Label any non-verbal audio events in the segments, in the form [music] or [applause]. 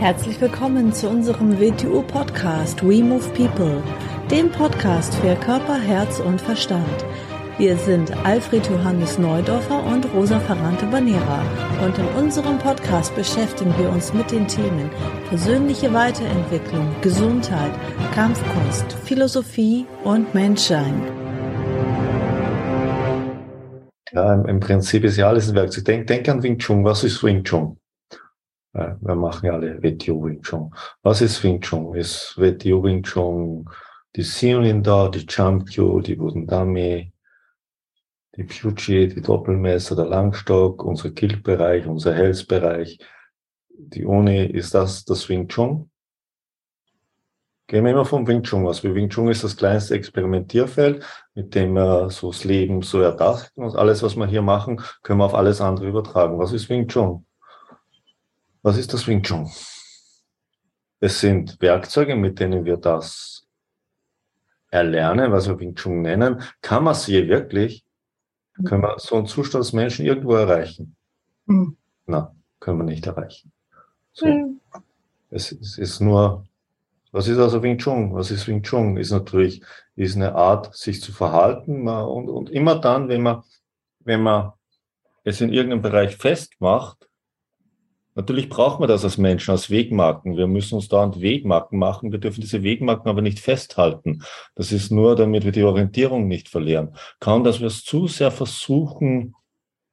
Herzlich willkommen zu unserem WTU-Podcast We Move People, dem Podcast für Körper, Herz und Verstand. Wir sind Alfred Johannes Neudorfer und Rosa Ferrante Banera und in unserem Podcast beschäftigen wir uns mit den Themen persönliche Weiterentwicklung, Gesundheit, Kampfkunst, Philosophie und Menschsein. Ja, im, Prinzip ist ja alles ein Werkzeug. Denk, denk an Wing Chun. Was ist Wing Chun? Wir machen ja alle WTO Wing Chun. Was ist Wing Chun? Ist WTO Wing Chun die Xianlin da, die Champion, die Wudendame, die Puchi, die Doppelmesser, der Langstock, unser Killbereich, unser Health-Bereich. Die Uni, ist das das Wing Chun? Gehen wir immer vom Wing Chun aus. Wing Chun ist das kleinste Experimentierfeld, mit dem wir so das Leben so erdachten. Und alles, was wir hier machen, können wir auf alles andere übertragen. Was ist Wing Chun? Was ist das Wing Chun? Es sind Werkzeuge, mit denen wir das erlernen, was wir Wing Chun nennen. Kann man sie wirklich, können wir so einen Zustand des Menschen irgendwo erreichen? Mhm. Na, können wir nicht erreichen. So. Mhm. Es, es, ist nur, was ist also Wing Chun? Was ist Wing Chun? Ist natürlich, ist eine Art, sich zu verhalten. Und, und immer dann, wenn man, wenn man es in irgendeinem Bereich festmacht, Natürlich braucht man das als Menschen, als Wegmarken. Wir müssen uns dauernd Wegmarken machen. Wir dürfen diese Wegmarken aber nicht festhalten. Das ist nur, damit wir die Orientierung nicht verlieren. Kaum, dass wir es zu sehr versuchen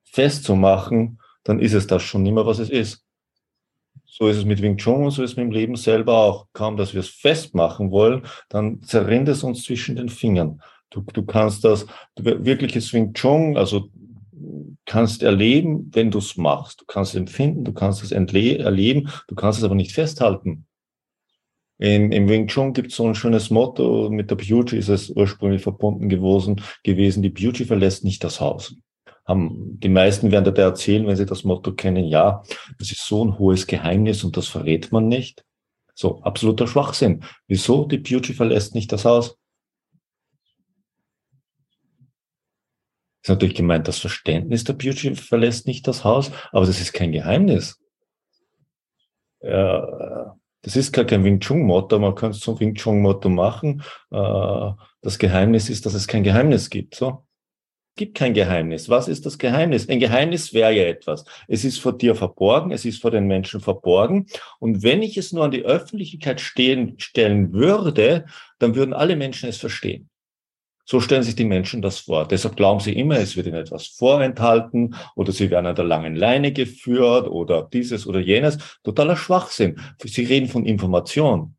festzumachen, dann ist es das schon nicht mehr, was es ist. So ist es mit Wing Chun und so ist es mit dem Leben selber auch. Kaum, dass wir es festmachen wollen, dann zerrinnt es uns zwischen den Fingern. Du, du kannst das, wirkliches Wing Chun, also kannst erleben, wenn du es machst. Du kannst es empfinden, du kannst es erleben, du kannst es aber nicht festhalten. In, Im Wing Chun gibt es so ein schönes Motto, mit der Beauty ist es ursprünglich verbunden gewesen, gewesen die Beauty verlässt nicht das Haus. Haben, die meisten werden da erzählen, wenn sie das Motto kennen, ja, das ist so ein hohes Geheimnis und das verrät man nicht. So, absoluter Schwachsinn. Wieso? Die Beauty verlässt nicht das Haus. Ist natürlich gemeint, das Verständnis der Beauty verlässt nicht das Haus, aber das ist kein Geheimnis. Ja, das ist gar kein Wing Chun Motto, man kann es zum Wing Chun Motto machen. Äh, das Geheimnis ist, dass es kein Geheimnis gibt. So. gibt kein Geheimnis. Was ist das Geheimnis? Ein Geheimnis wäre ja etwas. Es ist vor dir verborgen, es ist vor den Menschen verborgen. Und wenn ich es nur an die Öffentlichkeit stehen, stellen würde, dann würden alle Menschen es verstehen. So stellen sich die Menschen das vor. Deshalb glauben sie immer, es wird ihnen etwas vorenthalten oder sie werden an der langen Leine geführt oder dieses oder jenes. Totaler Schwachsinn. Sie reden von Information.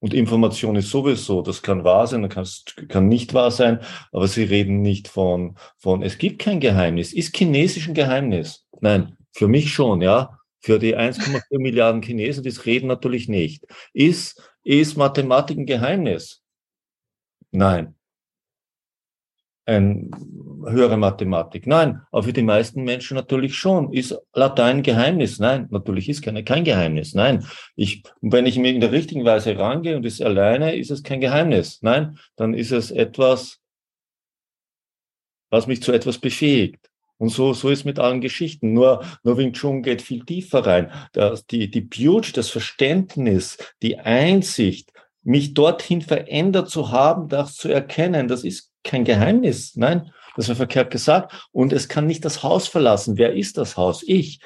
Und Information ist sowieso, das kann wahr sein, das kann, nicht wahr sein, aber sie reden nicht von, von, es gibt kein Geheimnis. Ist Chinesisch ein Geheimnis? Nein, für mich schon, ja. Für die 1,4 [laughs] Milliarden Chinesen, die reden natürlich nicht. Ist, ist Mathematik ein Geheimnis? Nein ein höhere Mathematik. Nein, aber für die meisten Menschen natürlich schon. Ist Latein Geheimnis? Nein, natürlich ist keine, kein Geheimnis. Nein, ich, wenn ich mir in der richtigen Weise rangehe und es alleine, ist es kein Geheimnis. Nein, dann ist es etwas, was mich zu etwas befähigt. Und so, so ist mit allen Geschichten. Nur, nur Wing Chun geht viel tiefer rein. Das, die, die Beauty, das Verständnis, die Einsicht, mich dorthin verändert zu haben, das zu erkennen, das ist kein Geheimnis. Nein, das war verkehrt gesagt. Und es kann nicht das Haus verlassen. Wer ist das Haus? Ich.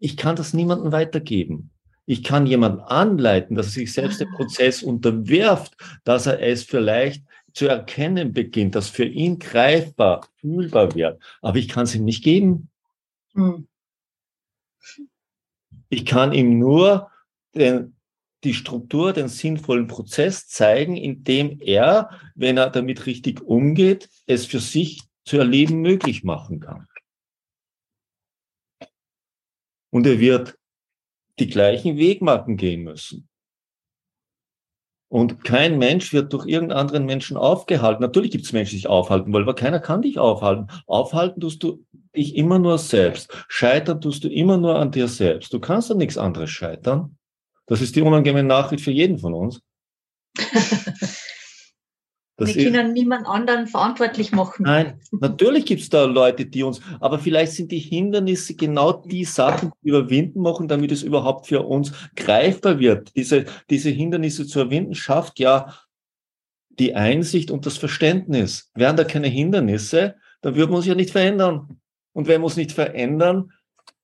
Ich kann das niemandem weitergeben. Ich kann jemanden anleiten, dass er sich selbst dem Prozess unterwirft, dass er es vielleicht zu erkennen beginnt, dass für ihn greifbar, fühlbar wird. Aber ich kann es ihm nicht geben. Hm. Ich kann ihm nur den, die Struktur, den sinnvollen Prozess zeigen, indem er, wenn er damit richtig umgeht, es für sich zu erleben möglich machen kann. Und er wird die gleichen Wegmarken gehen müssen. Und kein Mensch wird durch irgendeinen anderen Menschen aufgehalten. Natürlich gibt es Menschen, die sich aufhalten wollen, aber keiner kann dich aufhalten. Aufhalten tust du dich immer nur selbst. Scheitern tust du immer nur an dir selbst. Du kannst an nichts anderes scheitern. Das ist die unangenehme Nachricht für jeden von uns. [laughs] Das Wir können niemand anderen verantwortlich machen. Nein, natürlich gibt es da Leute, die uns, aber vielleicht sind die Hindernisse genau die Sachen, die wir überwinden machen, damit es überhaupt für uns greifbar wird. Diese, diese Hindernisse zu überwinden schafft ja die Einsicht und das Verständnis. Wären da keine Hindernisse, dann würden wir uns ja nicht verändern. Und wenn wir uns nicht verändern,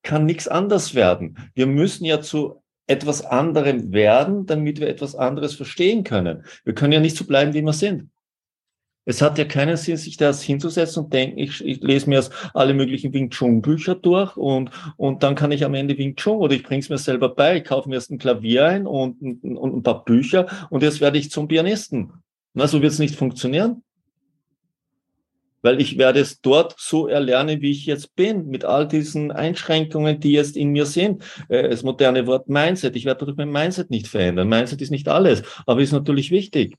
kann nichts anders werden. Wir müssen ja zu etwas anderem werden, damit wir etwas anderes verstehen können. Wir können ja nicht so bleiben, wie wir sind. Es hat ja keinen Sinn, sich das hinzusetzen und denken, ich, ich lese mir jetzt alle möglichen Wing Chun Bücher durch und, und dann kann ich am Ende Wing Chun oder ich bringe es mir selber bei, ich kaufe mir erst ein Klavier ein und, und, und ein paar Bücher und jetzt werde ich zum Pianisten. Na, so wird es nicht funktionieren. Weil ich werde es dort so erlernen, wie ich jetzt bin, mit all diesen Einschränkungen, die jetzt in mir sind. Äh, das moderne Wort Mindset. Ich werde durch mein Mindset nicht verändern. Mindset ist nicht alles, aber ist natürlich wichtig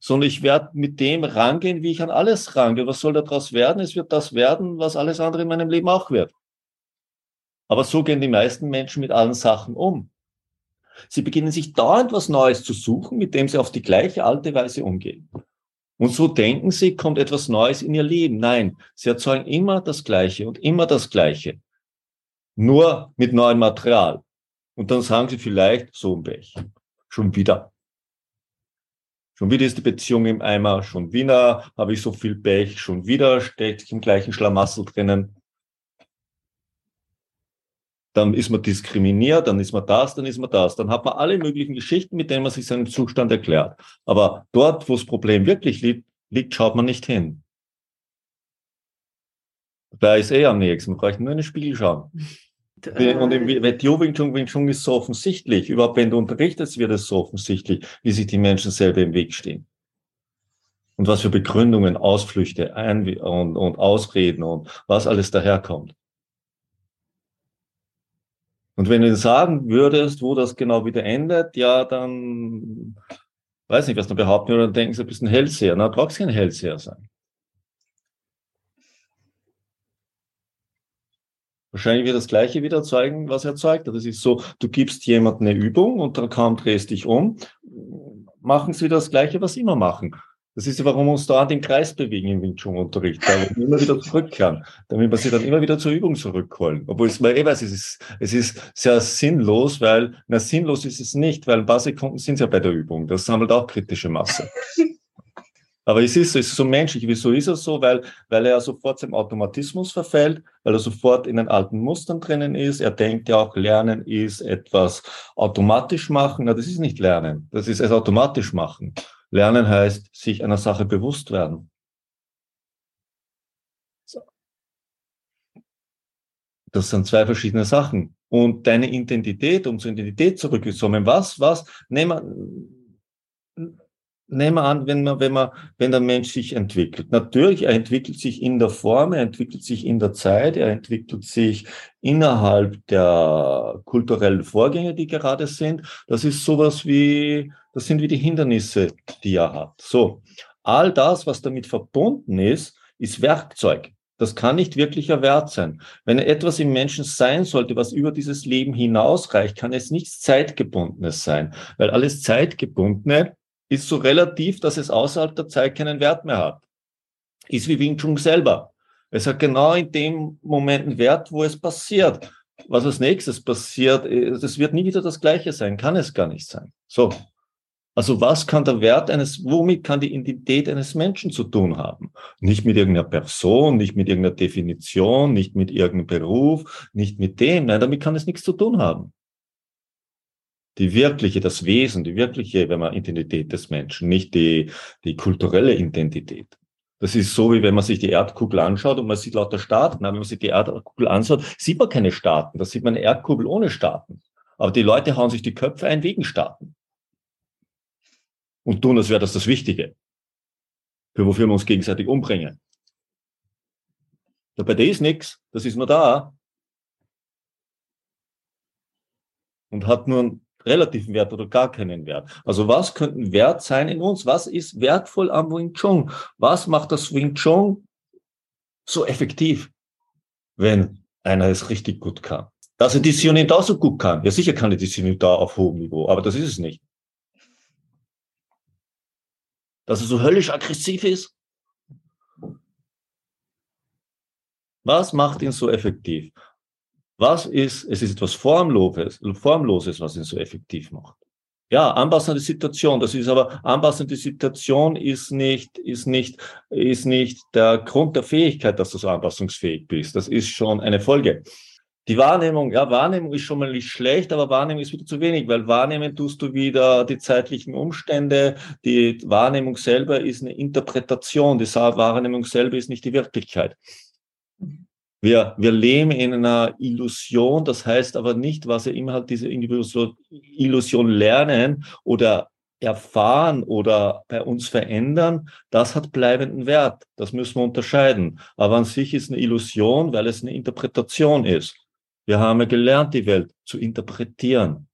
sondern ich werde mit dem rangehen, wie ich an alles rangehe. Was soll daraus werden? Es wird das werden, was alles andere in meinem Leben auch wird. Aber so gehen die meisten Menschen mit allen Sachen um. Sie beginnen sich dauernd was Neues zu suchen, mit dem sie auf die gleiche alte Weise umgehen. Und so denken sie, kommt etwas Neues in ihr Leben. Nein, sie erzeugen immer das Gleiche und immer das Gleiche. Nur mit neuem Material. Und dann sagen sie vielleicht, so ein Pech. Schon wieder. Schon wieder ist die Beziehung im Eimer, schon wieder habe ich so viel Pech, schon wieder stecke ich im gleichen Schlamassel drinnen. Dann ist man diskriminiert, dann ist man das, dann ist man das. Dann hat man alle möglichen Geschichten, mit denen man sich seinen Zustand erklärt. Aber dort, wo das Problem wirklich liegt, liegt schaut man nicht hin. Da ist eh am nächsten. Man braucht nur in den Spiegel schauen. [laughs] Und im WTO Wing Chun, Wing Chun ist so offensichtlich. Überhaupt, wenn du unterrichtest, wird es so offensichtlich, wie sich die Menschen selber im Weg stehen. Und was für Begründungen, Ausflüchte Ein und, und Ausreden und was alles daherkommt. Und wenn du sagen würdest, wo das genau wieder endet, ja, dann weiß nicht, was du behaupten oder dann denken sie, du bist ein Hellseher. Na, du brauchst kein Hellseher sein. Wahrscheinlich wird das Gleiche wieder zeigen, was er zeigt. Das ist so, du gibst jemandem eine Übung und dann kaum drehst dich um, machen sie das Gleiche, was sie immer machen. Das ist ja, warum wir uns da an den Kreis bewegen im Wing Chun Unterricht, weil wir immer wieder zurückkehren, damit wir sie dann immer wieder zur Übung zurückholen. Obwohl es mal eh weiß, es ist, es ist sehr sinnlos, weil, na, sinnlos ist es nicht, weil ein paar Sekunden sind ja bei der Übung. Das sammelt auch kritische Masse. Aber es ist so, es ist so menschlich. Wieso ist er so? Weil, weil er sofort zum Automatismus verfällt, weil er sofort in den alten Mustern drinnen ist. Er denkt ja auch, Lernen ist etwas automatisch machen. Na, das ist nicht Lernen. Das ist es automatisch machen. Lernen heißt, sich einer Sache bewusst werden. So. Das sind zwei verschiedene Sachen. Und deine Identität, um zur Identität zurückzukommen, was, was, nehmen nehmen wir an, wenn man, wenn man, wenn der Mensch sich entwickelt. Natürlich, er entwickelt sich in der Form, er entwickelt sich in der Zeit, er entwickelt sich innerhalb der kulturellen Vorgänge, die gerade sind. Das ist sowas wie, das sind wie die Hindernisse, die er hat. So. All das, was damit verbunden ist, ist Werkzeug. Das kann nicht wirklicher Wert sein. Wenn etwas im Menschen sein sollte, was über dieses Leben hinausreicht, kann es nichts Zeitgebundenes sein, weil alles Zeitgebundene ist so relativ, dass es außerhalb der Zeit keinen Wert mehr hat. Ist wie Wing Chun selber. Es hat genau in dem Moment einen Wert, wo es passiert. Was als nächstes passiert, das wird nie wieder das Gleiche sein, kann es gar nicht sein. So. Also was kann der Wert eines, womit kann die Identität eines Menschen zu tun haben? Nicht mit irgendeiner Person, nicht mit irgendeiner Definition, nicht mit irgendeinem Beruf, nicht mit dem. Nein, damit kann es nichts zu tun haben die wirkliche, das Wesen, die wirkliche, wenn man Identität des Menschen, nicht die, die kulturelle Identität. Das ist so, wie wenn man sich die Erdkugel anschaut und man sieht lauter Staaten. Aber wenn man sich die Erdkugel anschaut, sieht man keine Staaten. Da sieht man eine Erdkugel ohne Staaten. Aber die Leute hauen sich die Köpfe ein wegen Staaten. Und tun, als wäre das das Wichtige. Für wofür wir uns gegenseitig umbringen. Dabei, da ist nichts. Das ist nur da. Und hat nur relativen Wert oder gar keinen Wert. Also was könnte Wert sein in uns? Was ist wertvoll am Wing Chun? Was macht das Wing Chun so effektiv, wenn einer es richtig gut kann? Dass er die Sionin da so gut kann. Ja, sicher kann er die Sionin da auf hohem Niveau, aber das ist es nicht. dass er so höllisch aggressiv ist? Was macht ihn so effektiv? Was ist, es ist etwas Formloses, Formloses, was ihn so effektiv macht. Ja, anpassende Situation. Das ist aber, anpassende Situation ist nicht, ist nicht, ist nicht der Grund der Fähigkeit, dass du so anpassungsfähig bist. Das ist schon eine Folge. Die Wahrnehmung, ja, Wahrnehmung ist schon mal nicht schlecht, aber Wahrnehmung ist wieder zu wenig, weil wahrnehmen tust du wieder die zeitlichen Umstände. Die Wahrnehmung selber ist eine Interpretation. Die Wahrnehmung selber ist nicht die Wirklichkeit. Wir, wir leben in einer Illusion, das heißt aber nicht, was wir immer halt diese Illusion lernen oder erfahren oder bei uns verändern, das hat bleibenden Wert. Das müssen wir unterscheiden. Aber an sich ist eine Illusion, weil es eine Interpretation ist. Wir haben ja gelernt, die Welt zu interpretieren.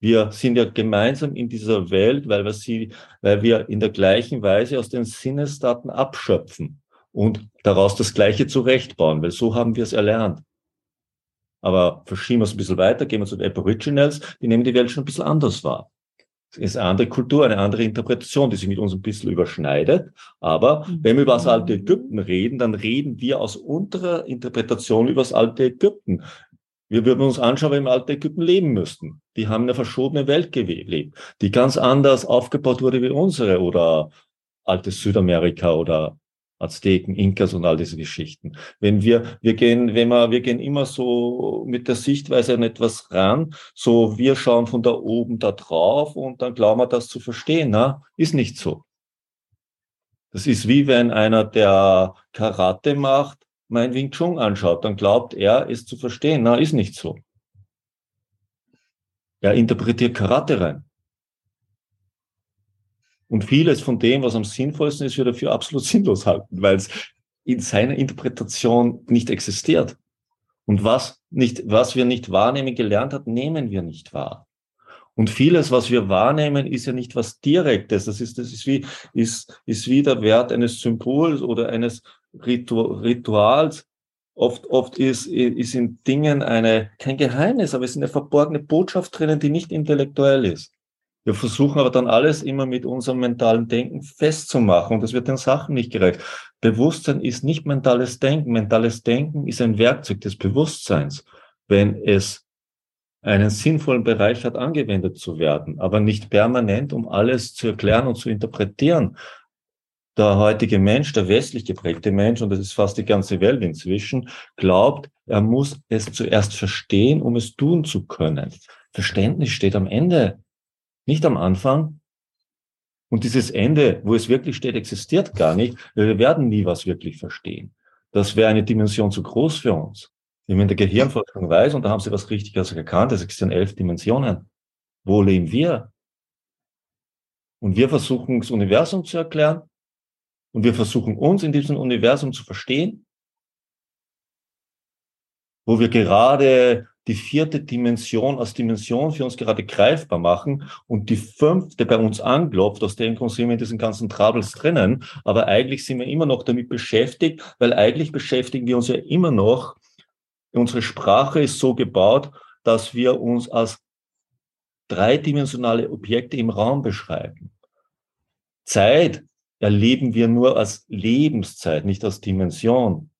Wir sind ja gemeinsam in dieser Welt, weil wir sie, weil wir in der gleichen Weise aus den Sinnesdaten abschöpfen und daraus das Gleiche zurechtbauen, weil so haben wir es erlernt. Aber verschieben wir es ein bisschen weiter, gehen wir zu den Aboriginals, die nehmen die Welt schon ein bisschen anders wahr. Es ist eine andere Kultur, eine andere Interpretation, die sich mit uns ein bisschen überschneidet. Aber wenn wir über das alte Ägypten reden, dann reden wir aus unserer Interpretation über das alte Ägypten. Wir würden uns anschauen, wenn wir im alten Ägypten leben müssten. Die haben eine verschobene Welt gelebt, die ganz anders aufgebaut wurde wie unsere oder altes Südamerika oder Azteken, Inkas und all diese Geschichten. Wenn wir, wir gehen, wenn wir, wir gehen immer so mit der Sichtweise an etwas ran, so wir schauen von da oben da drauf und dann glauben wir das zu verstehen, na, ist nicht so. Das ist wie wenn einer, der Karate macht, mein Wing Chun anschaut, dann glaubt er, es zu verstehen. Na, ist nicht so. Er interpretiert Karate rein. Und vieles von dem, was am sinnvollsten ist, wird er für absolut [laughs] sinnlos halten, weil es in seiner Interpretation nicht existiert. Und was nicht, was wir nicht wahrnehmen gelernt hat, nehmen wir nicht wahr. Und vieles, was wir wahrnehmen, ist ja nicht was Direktes. Das ist, das ist wie, ist, ist wie der Wert eines Symbols oder eines Rituals. Oft, oft ist, ist in Dingen eine, kein Geheimnis, aber es ist eine verborgene Botschaft drinnen, die nicht intellektuell ist. Wir versuchen aber dann alles immer mit unserem mentalen Denken festzumachen und das wird den Sachen nicht gerecht. Bewusstsein ist nicht mentales Denken. Mentales Denken ist ein Werkzeug des Bewusstseins, wenn es einen sinnvollen Bereich hat, angewendet zu werden, aber nicht permanent, um alles zu erklären und zu interpretieren. Der heutige Mensch, der westlich geprägte Mensch, und das ist fast die ganze Welt inzwischen, glaubt, er muss es zuerst verstehen, um es tun zu können. Verständnis steht am Ende nicht am Anfang. Und dieses Ende, wo es wirklich steht, existiert gar nicht. Wir werden nie was wirklich verstehen. Das wäre eine Dimension zu groß für uns. Wie man der Gehirnforschung weiß, und da haben sie was Richtiges erkannt, es existieren elf Dimensionen. Wo leben wir? Und wir versuchen, das Universum zu erklären. Und wir versuchen, uns in diesem Universum zu verstehen. Wo wir gerade die vierte Dimension als Dimension für uns gerade greifbar machen und die fünfte bei uns anklopft. Aus dem Grund sind wir in diesen ganzen Troubles drinnen. Aber eigentlich sind wir immer noch damit beschäftigt, weil eigentlich beschäftigen wir uns ja immer noch. Unsere Sprache ist so gebaut, dass wir uns als dreidimensionale Objekte im Raum beschreiben. Zeit erleben wir nur als Lebenszeit, nicht als Dimension.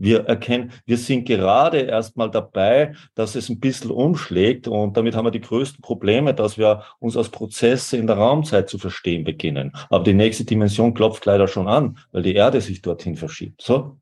Wir erkennen, wir sind gerade erstmal dabei, dass es ein bisschen umschlägt und damit haben wir die größten Probleme, dass wir uns als Prozesse in der Raumzeit zu verstehen beginnen. Aber die nächste Dimension klopft leider schon an, weil die Erde sich dorthin verschiebt. So?